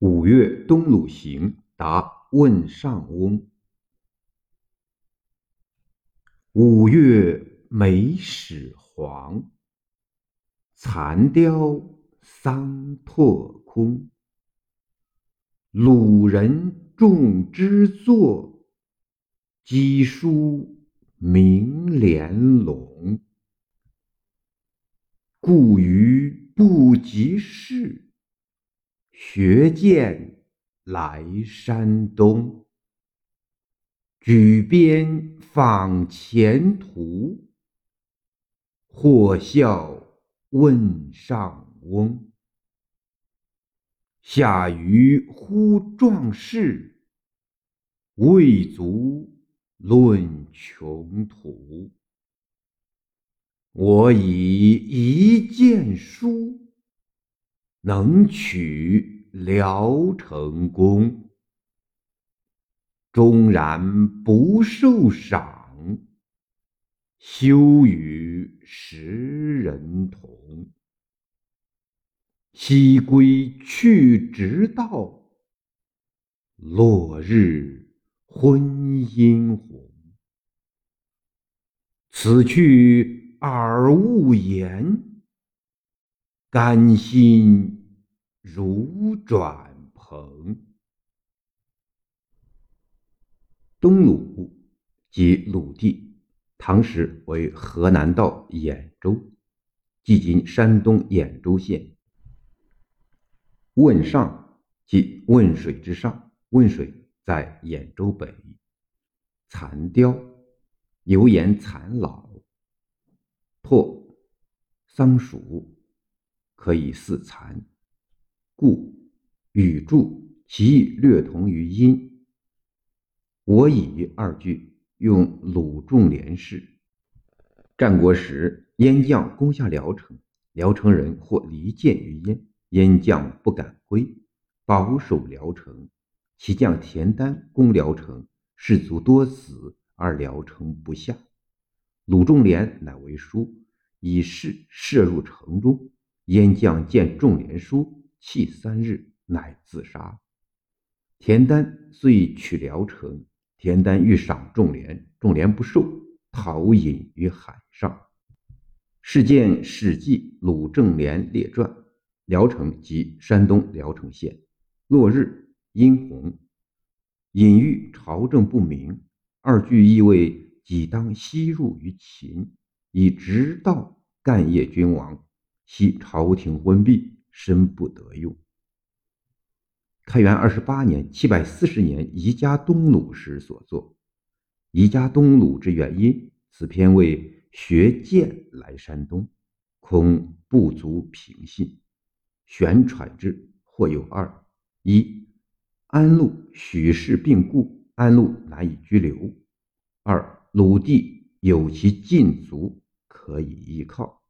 五月东鲁行，答问上翁。五月梅始黄，残凋桑拓空。鲁人众之作，鸡书明帘拢。故余不及事。学剑来山东，举鞭访前途。或笑问上翁，下愚乎壮士，未足论穷途。我以一剑书。能取聊城宫，终然不受赏，休与时人同。夕归去直道，落日昏阴红。此去而勿言。丹心如转蓬。东鲁即鲁地，唐时为河南道兖州，即今山东兖州县。汶上即汶水之上，汶水在兖州北。残凋，油盐残老。破，桑熟。可以似蚕，故语注其意略同于音。我以二句用鲁仲连氏。战国时，燕将攻下聊城，聊城人或离间于燕，燕将不敢归，保守聊城。其将田丹攻聊城，士卒多死，而聊城不下。鲁仲连乃为书，以士射入城中。燕将见仲连书，泣三日，乃自杀。田丹遂取聊城，田丹欲赏仲连，仲连不受，逃隐于海上。事见《史记·鲁正连列传》。聊城即山东聊城县。落日阴红，隐喻朝政不明。二句意味己当西入于秦，以直道干业君王。系朝廷昏闭，身不得用。开元二十八年（七百四十年）宜家东鲁时所作。宜家东鲁之原因，此篇为学剑来山东，恐不足平信。旋传之或有二：一，安陆许氏病故，安陆难以居留；二，鲁地有其禁足，可以依靠。